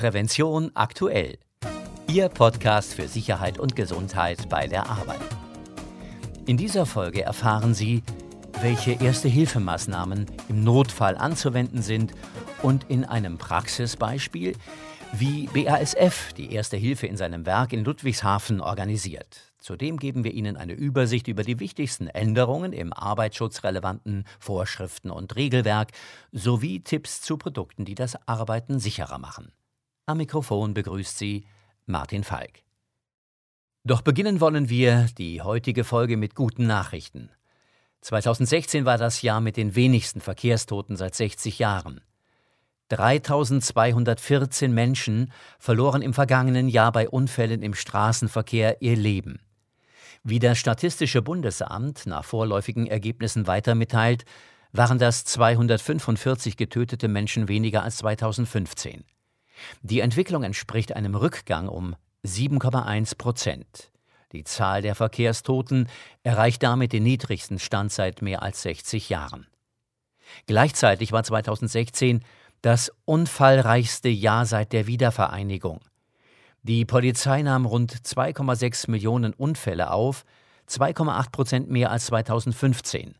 Prävention aktuell. Ihr Podcast für Sicherheit und Gesundheit bei der Arbeit. In dieser Folge erfahren Sie, welche Erste-Hilfemaßnahmen im Notfall anzuwenden sind und in einem Praxisbeispiel, wie BASF die Erste Hilfe in seinem Werk in Ludwigshafen organisiert. Zudem geben wir Ihnen eine Übersicht über die wichtigsten Änderungen im arbeitsschutzrelevanten Vorschriften und Regelwerk sowie Tipps zu Produkten, die das Arbeiten sicherer machen. Am Mikrofon begrüßt Sie Martin Falk. Doch beginnen wollen wir die heutige Folge mit guten Nachrichten. 2016 war das Jahr mit den wenigsten Verkehrstoten seit 60 Jahren. 3214 Menschen verloren im vergangenen Jahr bei Unfällen im Straßenverkehr ihr Leben. Wie das Statistische Bundesamt nach vorläufigen Ergebnissen weiter mitteilt, waren das 245 getötete Menschen weniger als 2015. Die Entwicklung entspricht einem Rückgang um 7,1 Prozent. Die Zahl der Verkehrstoten erreicht damit den niedrigsten Stand seit mehr als 60 Jahren. Gleichzeitig war 2016 das unfallreichste Jahr seit der Wiedervereinigung. Die Polizei nahm rund 2,6 Millionen Unfälle auf, 2,8 Prozent mehr als 2015.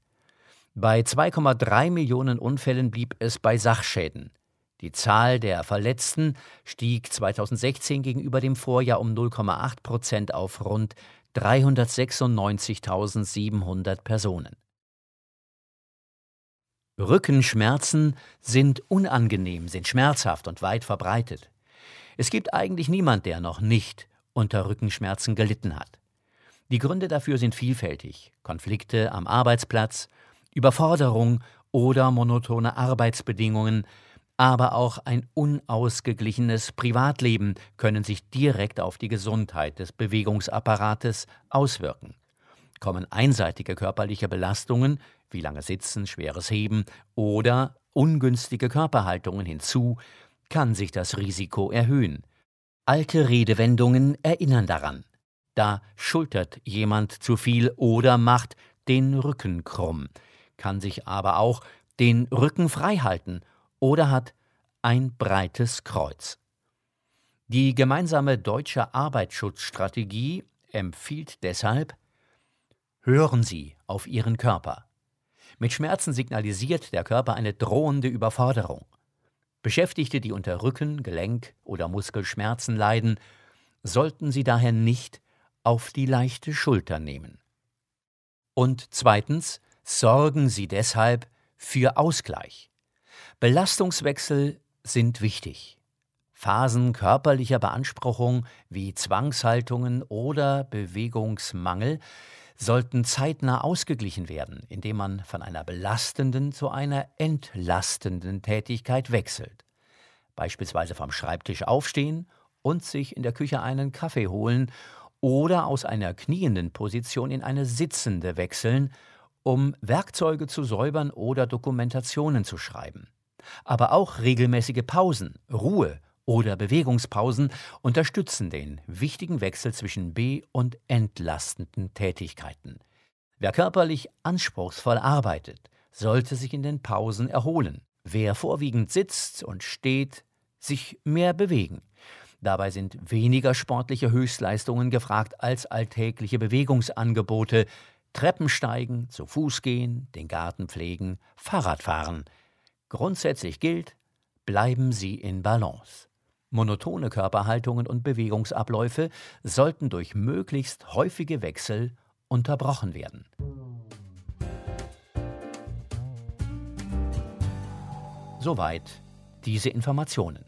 Bei 2,3 Millionen Unfällen blieb es bei Sachschäden. Die Zahl der Verletzten stieg 2016 gegenüber dem Vorjahr um 0,8 Prozent auf rund 396.700 Personen. Rückenschmerzen sind unangenehm, sind schmerzhaft und weit verbreitet. Es gibt eigentlich niemand, der noch nicht unter Rückenschmerzen gelitten hat. Die Gründe dafür sind vielfältig. Konflikte am Arbeitsplatz, Überforderung oder monotone Arbeitsbedingungen, aber auch ein unausgeglichenes Privatleben können sich direkt auf die Gesundheit des Bewegungsapparates auswirken. Kommen einseitige körperliche Belastungen, wie lange Sitzen, schweres Heben oder ungünstige Körperhaltungen hinzu, kann sich das Risiko erhöhen. Alte Redewendungen erinnern daran. Da schultert jemand zu viel oder macht den Rücken krumm, kann sich aber auch den Rücken frei halten oder hat ein breites Kreuz. Die gemeinsame deutsche Arbeitsschutzstrategie empfiehlt deshalb, hören Sie auf Ihren Körper. Mit Schmerzen signalisiert der Körper eine drohende Überforderung. Beschäftigte, die unter Rücken-, Gelenk- oder Muskelschmerzen leiden, sollten sie daher nicht auf die leichte Schulter nehmen. Und zweitens, sorgen Sie deshalb für Ausgleich. Belastungswechsel sind wichtig. Phasen körperlicher Beanspruchung wie Zwangshaltungen oder Bewegungsmangel sollten zeitnah ausgeglichen werden, indem man von einer belastenden zu einer entlastenden Tätigkeit wechselt. Beispielsweise vom Schreibtisch aufstehen und sich in der Küche einen Kaffee holen oder aus einer knienden Position in eine sitzende wechseln, um Werkzeuge zu säubern oder Dokumentationen zu schreiben. Aber auch regelmäßige Pausen, Ruhe oder Bewegungspausen unterstützen den wichtigen Wechsel zwischen be- und entlastenden Tätigkeiten. Wer körperlich anspruchsvoll arbeitet, sollte sich in den Pausen erholen. Wer vorwiegend sitzt und steht, sich mehr bewegen. Dabei sind weniger sportliche Höchstleistungen gefragt als alltägliche Bewegungsangebote, Treppensteigen, zu Fuß gehen, den Garten pflegen, Fahrradfahren. Grundsätzlich gilt, bleiben Sie in Balance. Monotone Körperhaltungen und Bewegungsabläufe sollten durch möglichst häufige Wechsel unterbrochen werden. Soweit diese Informationen.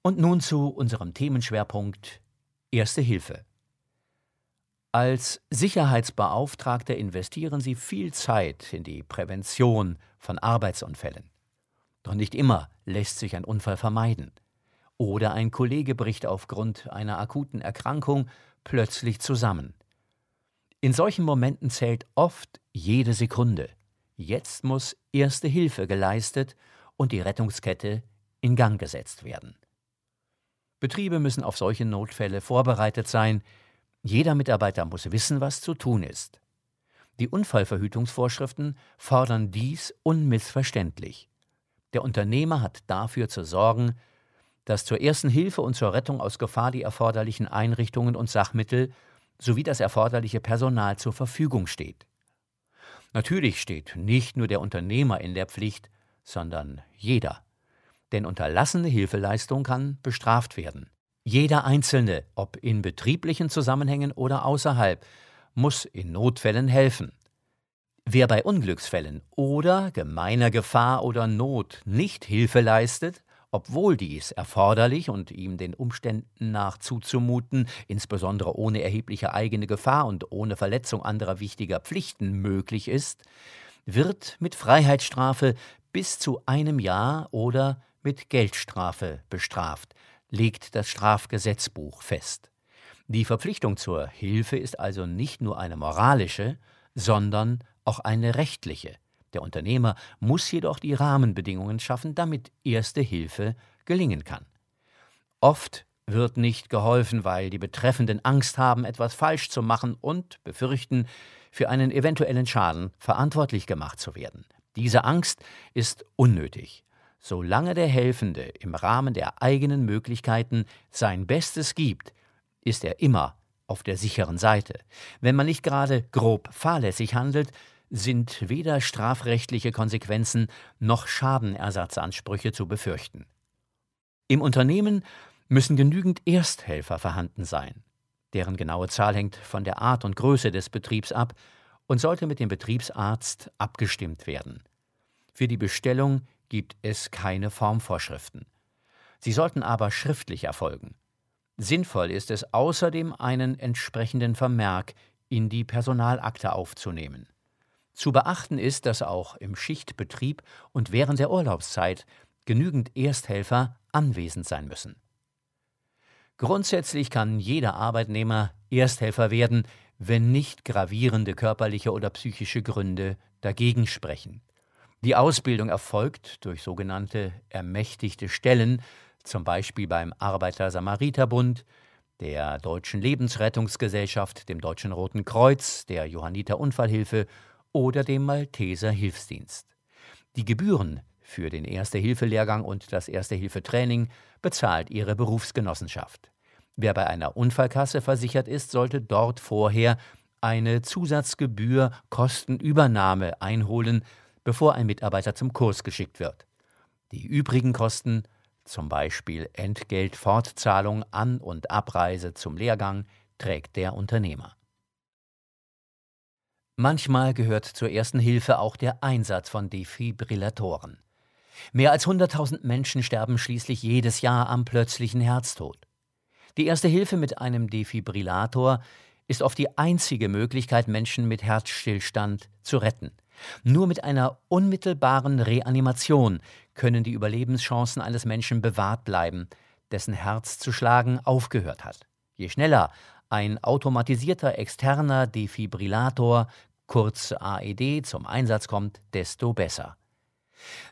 Und nun zu unserem Themenschwerpunkt Erste Hilfe. Als Sicherheitsbeauftragter investieren Sie viel Zeit in die Prävention von Arbeitsunfällen. Doch nicht immer lässt sich ein Unfall vermeiden. Oder ein Kollege bricht aufgrund einer akuten Erkrankung plötzlich zusammen. In solchen Momenten zählt oft jede Sekunde. Jetzt muss erste Hilfe geleistet und die Rettungskette in Gang gesetzt werden. Betriebe müssen auf solche Notfälle vorbereitet sein. Jeder Mitarbeiter muss wissen, was zu tun ist. Die Unfallverhütungsvorschriften fordern dies unmissverständlich. Der Unternehmer hat dafür zu sorgen, dass zur ersten Hilfe und zur Rettung aus Gefahr die erforderlichen Einrichtungen und Sachmittel sowie das erforderliche Personal zur Verfügung steht. Natürlich steht nicht nur der Unternehmer in der Pflicht, sondern jeder. Denn unterlassene Hilfeleistung kann bestraft werden. Jeder Einzelne, ob in betrieblichen Zusammenhängen oder außerhalb, muss in Notfällen helfen. Wer bei Unglücksfällen oder gemeiner Gefahr oder Not nicht Hilfe leistet, obwohl dies erforderlich und ihm den Umständen nach zuzumuten, insbesondere ohne erhebliche eigene Gefahr und ohne Verletzung anderer wichtiger Pflichten möglich ist, wird mit Freiheitsstrafe bis zu einem Jahr oder mit Geldstrafe bestraft, legt das Strafgesetzbuch fest. Die Verpflichtung zur Hilfe ist also nicht nur eine moralische, sondern auch eine rechtliche. Der Unternehmer muss jedoch die Rahmenbedingungen schaffen, damit erste Hilfe gelingen kann. Oft wird nicht geholfen, weil die Betreffenden Angst haben, etwas falsch zu machen und befürchten, für einen eventuellen Schaden verantwortlich gemacht zu werden. Diese Angst ist unnötig. Solange der Helfende im Rahmen der eigenen Möglichkeiten sein Bestes gibt, ist er immer auf der sicheren Seite. Wenn man nicht gerade grob fahrlässig handelt, sind weder strafrechtliche Konsequenzen noch Schadenersatzansprüche zu befürchten. Im Unternehmen müssen genügend Ersthelfer vorhanden sein. Deren genaue Zahl hängt von der Art und Größe des Betriebs ab und sollte mit dem Betriebsarzt abgestimmt werden. Für die Bestellung gibt es keine Formvorschriften. Sie sollten aber schriftlich erfolgen. Sinnvoll ist es außerdem, einen entsprechenden Vermerk in die Personalakte aufzunehmen. Zu beachten ist, dass auch im Schichtbetrieb und während der Urlaubszeit genügend Ersthelfer anwesend sein müssen. Grundsätzlich kann jeder Arbeitnehmer Ersthelfer werden, wenn nicht gravierende körperliche oder psychische Gründe dagegen sprechen. Die Ausbildung erfolgt durch sogenannte ermächtigte Stellen, zum Beispiel beim Arbeiter-Samariter-Bund, der Deutschen Lebensrettungsgesellschaft, dem Deutschen Roten Kreuz, der Johanniter Unfallhilfe oder dem Malteser Hilfsdienst. Die Gebühren für den Erste-Hilfe-Lehrgang und das Erste-Hilfe-Training bezahlt ihre Berufsgenossenschaft. Wer bei einer Unfallkasse versichert ist, sollte dort vorher eine Zusatzgebühr Kostenübernahme einholen, bevor ein Mitarbeiter zum Kurs geschickt wird. Die übrigen Kosten, zum Beispiel Entgeltfortzahlung, An- und Abreise zum Lehrgang, trägt der Unternehmer. Manchmal gehört zur ersten Hilfe auch der Einsatz von Defibrillatoren. Mehr als 100.000 Menschen sterben schließlich jedes Jahr am plötzlichen Herztod. Die erste Hilfe mit einem Defibrillator ist oft die einzige Möglichkeit, Menschen mit Herzstillstand zu retten. Nur mit einer unmittelbaren Reanimation können die Überlebenschancen eines Menschen bewahrt bleiben, dessen Herz zu schlagen aufgehört hat. Je schneller ein automatisierter externer Defibrillator, kurz AED, zum Einsatz kommt, desto besser.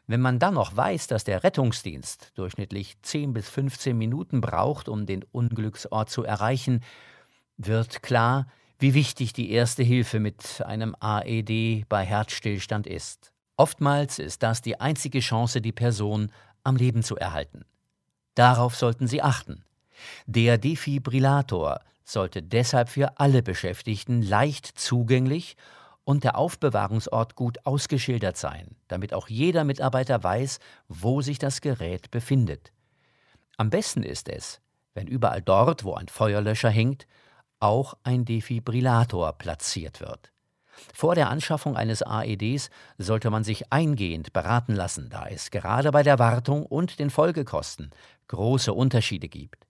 Wenn man dann noch weiß, dass der Rettungsdienst durchschnittlich 10 bis 15 Minuten braucht, um den Unglücksort zu erreichen, wird klar, wie wichtig die erste Hilfe mit einem AED bei Herzstillstand ist. Oftmals ist das die einzige Chance, die Person am Leben zu erhalten. Darauf sollten Sie achten. Der Defibrillator sollte deshalb für alle Beschäftigten leicht zugänglich und der Aufbewahrungsort gut ausgeschildert sein, damit auch jeder Mitarbeiter weiß, wo sich das Gerät befindet. Am besten ist es, wenn überall dort, wo ein Feuerlöscher hängt, auch ein Defibrillator platziert wird. Vor der Anschaffung eines AEDs sollte man sich eingehend beraten lassen, da es gerade bei der Wartung und den Folgekosten große Unterschiede gibt.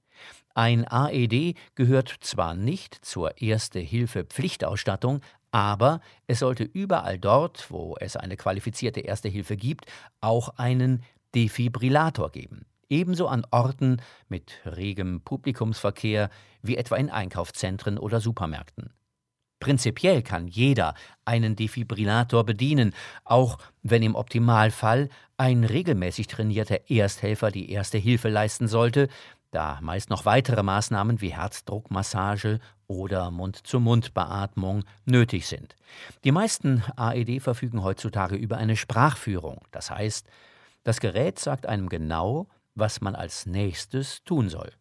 Ein AED gehört zwar nicht zur Erste-Hilfe-Pflichtausstattung, aber es sollte überall dort, wo es eine qualifizierte Erste Hilfe gibt, auch einen Defibrillator geben. Ebenso an Orten mit regem Publikumsverkehr wie etwa in Einkaufszentren oder Supermärkten. Prinzipiell kann jeder einen Defibrillator bedienen, auch wenn im Optimalfall ein regelmäßig trainierter Ersthelfer die erste Hilfe leisten sollte, da meist noch weitere Maßnahmen wie Herzdruckmassage oder Mund-zu-Mund-Beatmung nötig sind. Die meisten AED verfügen heutzutage über eine Sprachführung. Das heißt, das Gerät sagt einem genau, was man als nächstes tun soll.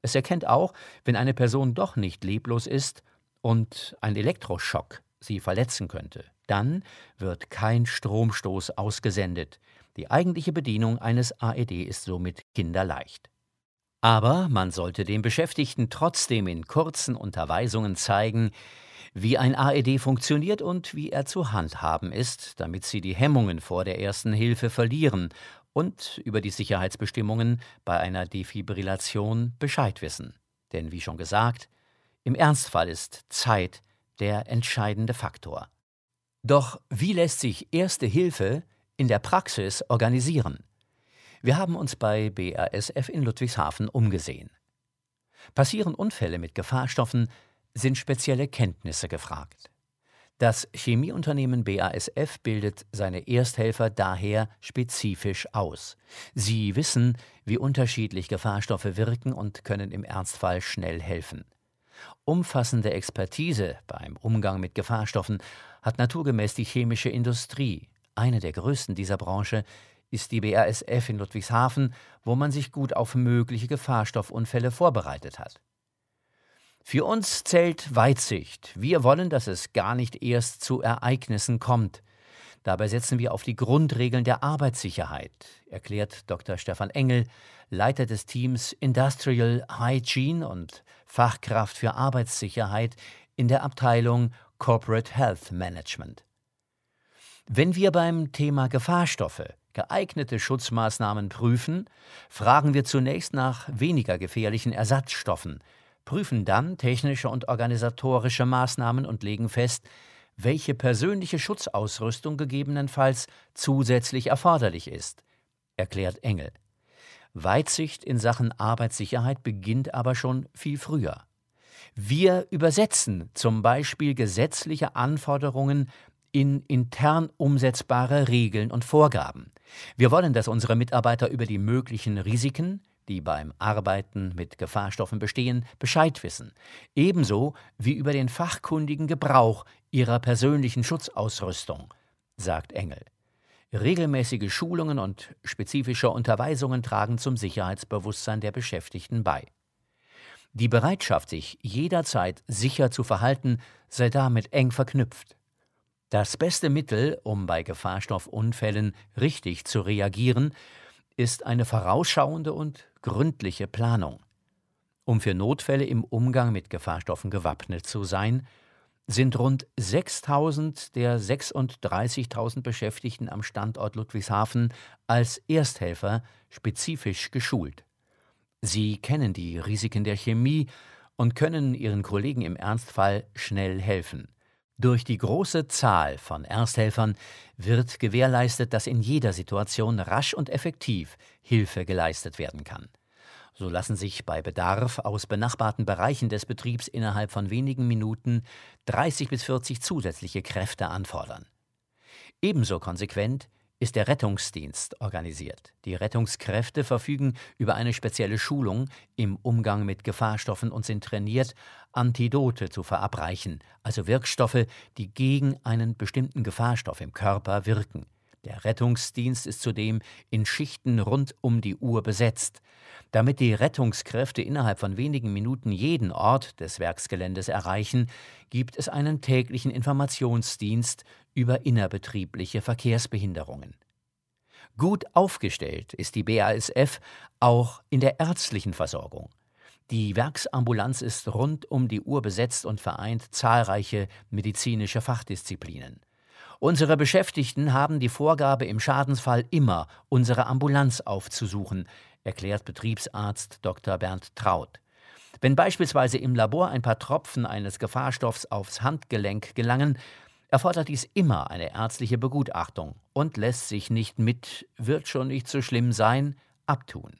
Es erkennt auch, wenn eine Person doch nicht leblos ist und ein Elektroschock sie verletzen könnte. Dann wird kein Stromstoß ausgesendet. Die eigentliche Bedienung eines AED ist somit kinderleicht. Aber man sollte den Beschäftigten trotzdem in kurzen Unterweisungen zeigen, wie ein AED funktioniert und wie er zu handhaben ist, damit sie die Hemmungen vor der ersten Hilfe verlieren und über die Sicherheitsbestimmungen bei einer Defibrillation Bescheid wissen. Denn wie schon gesagt, im Ernstfall ist Zeit der entscheidende Faktor. Doch wie lässt sich Erste Hilfe in der Praxis organisieren? Wir haben uns bei BASF in Ludwigshafen umgesehen. Passieren Unfälle mit Gefahrstoffen, sind spezielle Kenntnisse gefragt. Das Chemieunternehmen BASF bildet seine Ersthelfer daher spezifisch aus. Sie wissen, wie unterschiedlich Gefahrstoffe wirken und können im Ernstfall schnell helfen. Umfassende Expertise beim Umgang mit Gefahrstoffen hat naturgemäß die chemische Industrie. Eine der größten dieser Branche ist die BASF in Ludwigshafen, wo man sich gut auf mögliche Gefahrstoffunfälle vorbereitet hat. Für uns zählt Weitsicht. Wir wollen, dass es gar nicht erst zu Ereignissen kommt. Dabei setzen wir auf die Grundregeln der Arbeitssicherheit, erklärt Dr. Stefan Engel, Leiter des Teams Industrial Hygiene und Fachkraft für Arbeitssicherheit in der Abteilung Corporate Health Management. Wenn wir beim Thema Gefahrstoffe geeignete Schutzmaßnahmen prüfen, fragen wir zunächst nach weniger gefährlichen Ersatzstoffen, prüfen dann technische und organisatorische Maßnahmen und legen fest, welche persönliche Schutzausrüstung gegebenenfalls zusätzlich erforderlich ist, erklärt Engel. Weitsicht in Sachen Arbeitssicherheit beginnt aber schon viel früher. Wir übersetzen zum Beispiel gesetzliche Anforderungen in intern umsetzbare Regeln und Vorgaben. Wir wollen, dass unsere Mitarbeiter über die möglichen Risiken, die beim Arbeiten mit Gefahrstoffen bestehen, Bescheid wissen, ebenso wie über den fachkundigen Gebrauch ihrer persönlichen Schutzausrüstung, sagt Engel. Regelmäßige Schulungen und spezifische Unterweisungen tragen zum Sicherheitsbewusstsein der Beschäftigten bei. Die Bereitschaft, sich jederzeit sicher zu verhalten, sei damit eng verknüpft. Das beste Mittel, um bei Gefahrstoffunfällen richtig zu reagieren, ist eine vorausschauende und gründliche Planung. Um für Notfälle im Umgang mit Gefahrstoffen gewappnet zu sein, sind rund 6000 der 36.000 Beschäftigten am Standort Ludwigshafen als Ersthelfer spezifisch geschult. Sie kennen die Risiken der Chemie und können ihren Kollegen im Ernstfall schnell helfen. Durch die große Zahl von Ersthelfern wird gewährleistet, dass in jeder Situation rasch und effektiv Hilfe geleistet werden kann. So lassen sich bei Bedarf aus benachbarten Bereichen des Betriebs innerhalb von wenigen Minuten 30 bis 40 zusätzliche Kräfte anfordern. Ebenso konsequent ist der Rettungsdienst organisiert. Die Rettungskräfte verfügen über eine spezielle Schulung im Umgang mit Gefahrstoffen und sind trainiert, Antidote zu verabreichen, also Wirkstoffe, die gegen einen bestimmten Gefahrstoff im Körper wirken. Der Rettungsdienst ist zudem in Schichten rund um die Uhr besetzt. Damit die Rettungskräfte innerhalb von wenigen Minuten jeden Ort des Werksgeländes erreichen, gibt es einen täglichen Informationsdienst über innerbetriebliche Verkehrsbehinderungen. Gut aufgestellt ist die BASF auch in der ärztlichen Versorgung. Die Werksambulanz ist rund um die Uhr besetzt und vereint zahlreiche medizinische Fachdisziplinen. Unsere Beschäftigten haben die Vorgabe, im Schadensfall immer unsere Ambulanz aufzusuchen, erklärt Betriebsarzt Dr. Bernd Traut. Wenn beispielsweise im Labor ein paar Tropfen eines Gefahrstoffs aufs Handgelenk gelangen, erfordert dies immer eine ärztliche Begutachtung und lässt sich nicht mit wird schon nicht so schlimm sein abtun.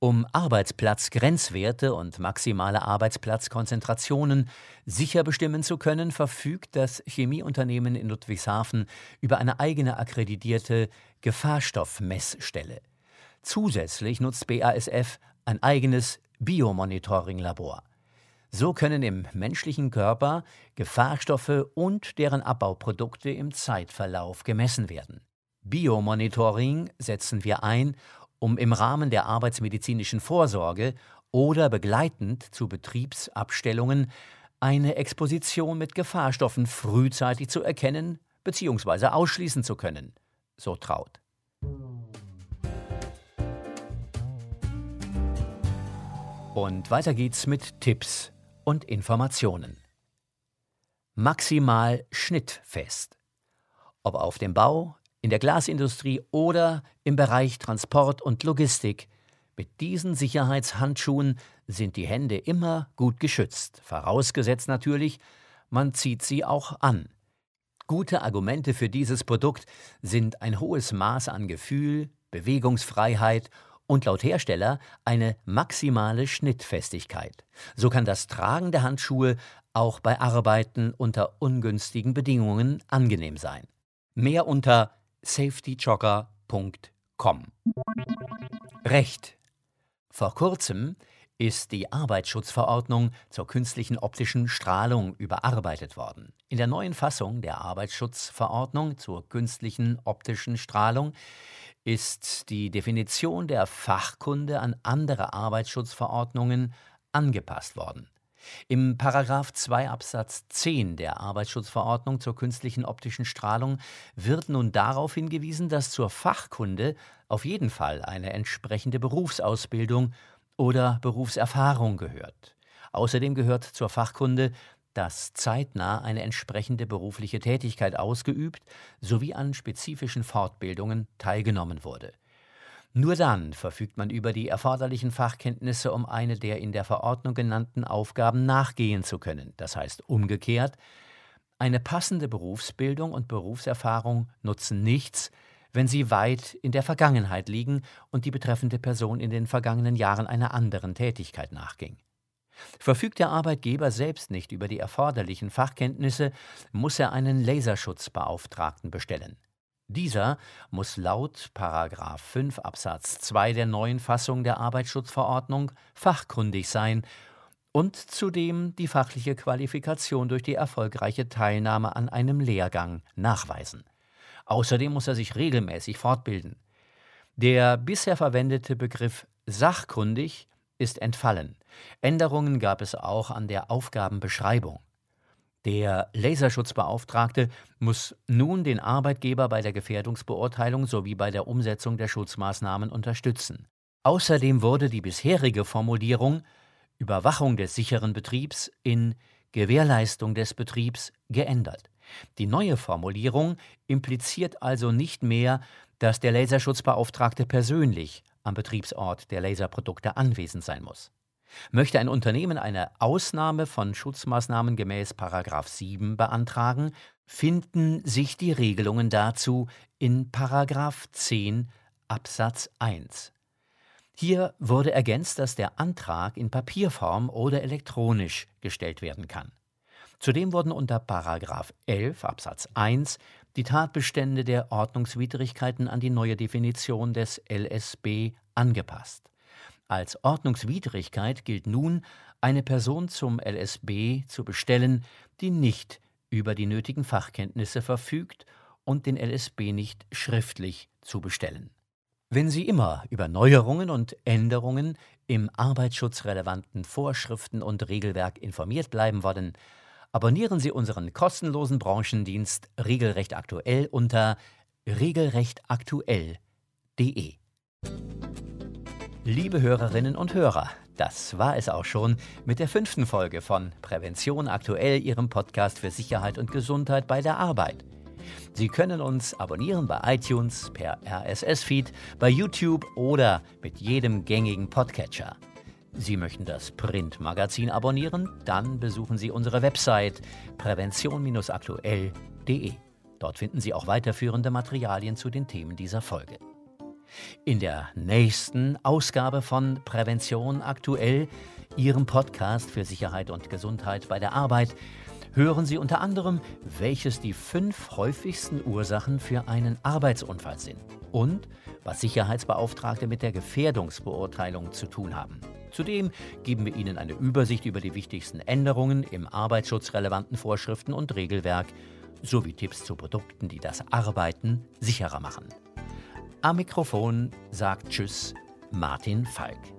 Um Arbeitsplatzgrenzwerte und maximale Arbeitsplatzkonzentrationen sicher bestimmen zu können, verfügt das Chemieunternehmen in Ludwigshafen über eine eigene akkreditierte Gefahrstoffmessstelle. Zusätzlich nutzt BASF ein eigenes Biomonitoring-Labor. So können im menschlichen Körper Gefahrstoffe und deren Abbauprodukte im Zeitverlauf gemessen werden. Biomonitoring setzen wir ein, um im Rahmen der arbeitsmedizinischen Vorsorge oder begleitend zu Betriebsabstellungen eine Exposition mit Gefahrstoffen frühzeitig zu erkennen bzw. ausschließen zu können, so Traut. Und weiter geht's mit Tipps und Informationen. Maximal schnittfest. Ob auf dem Bau, in der Glasindustrie oder im Bereich Transport und Logistik, mit diesen Sicherheitshandschuhen sind die Hände immer gut geschützt, vorausgesetzt natürlich, man zieht sie auch an. Gute Argumente für dieses Produkt sind ein hohes Maß an Gefühl, Bewegungsfreiheit und laut Hersteller eine maximale Schnittfestigkeit. So kann das Tragen der Handschuhe auch bei Arbeiten unter ungünstigen Bedingungen angenehm sein. Mehr unter safetyjogger.com. Recht vor kurzem ist die Arbeitsschutzverordnung zur künstlichen optischen Strahlung überarbeitet worden. In der neuen Fassung der Arbeitsschutzverordnung zur künstlichen optischen Strahlung ist die Definition der Fachkunde an andere Arbeitsschutzverordnungen angepasst worden. Im Paragraph 2 Absatz 10 der Arbeitsschutzverordnung zur künstlichen optischen Strahlung wird nun darauf hingewiesen, dass zur Fachkunde auf jeden Fall eine entsprechende Berufsausbildung oder Berufserfahrung gehört. Außerdem gehört zur Fachkunde, dass zeitnah eine entsprechende berufliche Tätigkeit ausgeübt sowie an spezifischen Fortbildungen teilgenommen wurde. Nur dann verfügt man über die erforderlichen Fachkenntnisse, um eine der in der Verordnung genannten Aufgaben nachgehen zu können. Das heißt umgekehrt, eine passende Berufsbildung und Berufserfahrung nutzen nichts, wenn sie weit in der Vergangenheit liegen und die betreffende Person in den vergangenen Jahren einer anderen Tätigkeit nachging. Verfügt der Arbeitgeber selbst nicht über die erforderlichen Fachkenntnisse, muss er einen Laserschutzbeauftragten bestellen. Dieser muss laut 5 Absatz 2 der neuen Fassung der Arbeitsschutzverordnung fachkundig sein und zudem die fachliche Qualifikation durch die erfolgreiche Teilnahme an einem Lehrgang nachweisen. Außerdem muss er sich regelmäßig fortbilden. Der bisher verwendete Begriff sachkundig ist entfallen. Änderungen gab es auch an der Aufgabenbeschreibung. Der Laserschutzbeauftragte muss nun den Arbeitgeber bei der Gefährdungsbeurteilung sowie bei der Umsetzung der Schutzmaßnahmen unterstützen. Außerdem wurde die bisherige Formulierung Überwachung des sicheren Betriebs in Gewährleistung des Betriebs geändert. Die neue Formulierung impliziert also nicht mehr, dass der Laserschutzbeauftragte persönlich am Betriebsort der Laserprodukte anwesend sein muss. Möchte ein Unternehmen eine Ausnahme von Schutzmaßnahmen gemäß 7 beantragen, finden sich die Regelungen dazu in 10 Absatz 1. Hier wurde ergänzt, dass der Antrag in Papierform oder elektronisch gestellt werden kann. Zudem wurden unter 11 Absatz 1 die Tatbestände der Ordnungswidrigkeiten an die neue Definition des LSB angepasst. Als Ordnungswidrigkeit gilt nun, eine Person zum LSB zu bestellen, die nicht über die nötigen Fachkenntnisse verfügt und den LSB nicht schriftlich zu bestellen. Wenn Sie immer über Neuerungen und Änderungen im arbeitsschutzrelevanten Vorschriften und Regelwerk informiert bleiben wollen, abonnieren Sie unseren kostenlosen Branchendienst Regelrecht aktuell unter regelrechtaktuell.de. Liebe Hörerinnen und Hörer, das war es auch schon mit der fünften Folge von Prävention aktuell, Ihrem Podcast für Sicherheit und Gesundheit bei der Arbeit. Sie können uns abonnieren bei iTunes, per RSS-Feed, bei YouTube oder mit jedem gängigen Podcatcher. Sie möchten das Printmagazin abonnieren? Dann besuchen Sie unsere Website prävention-aktuell.de. Dort finden Sie auch weiterführende Materialien zu den Themen dieser Folge. In der nächsten Ausgabe von Prävention aktuell, Ihrem Podcast für Sicherheit und Gesundheit bei der Arbeit, hören Sie unter anderem, welches die fünf häufigsten Ursachen für einen Arbeitsunfall sind und was Sicherheitsbeauftragte mit der Gefährdungsbeurteilung zu tun haben. Zudem geben wir Ihnen eine Übersicht über die wichtigsten Änderungen im arbeitsschutzrelevanten Vorschriften und Regelwerk sowie Tipps zu Produkten, die das Arbeiten sicherer machen. Am Mikrofon sagt Tschüss Martin Falk.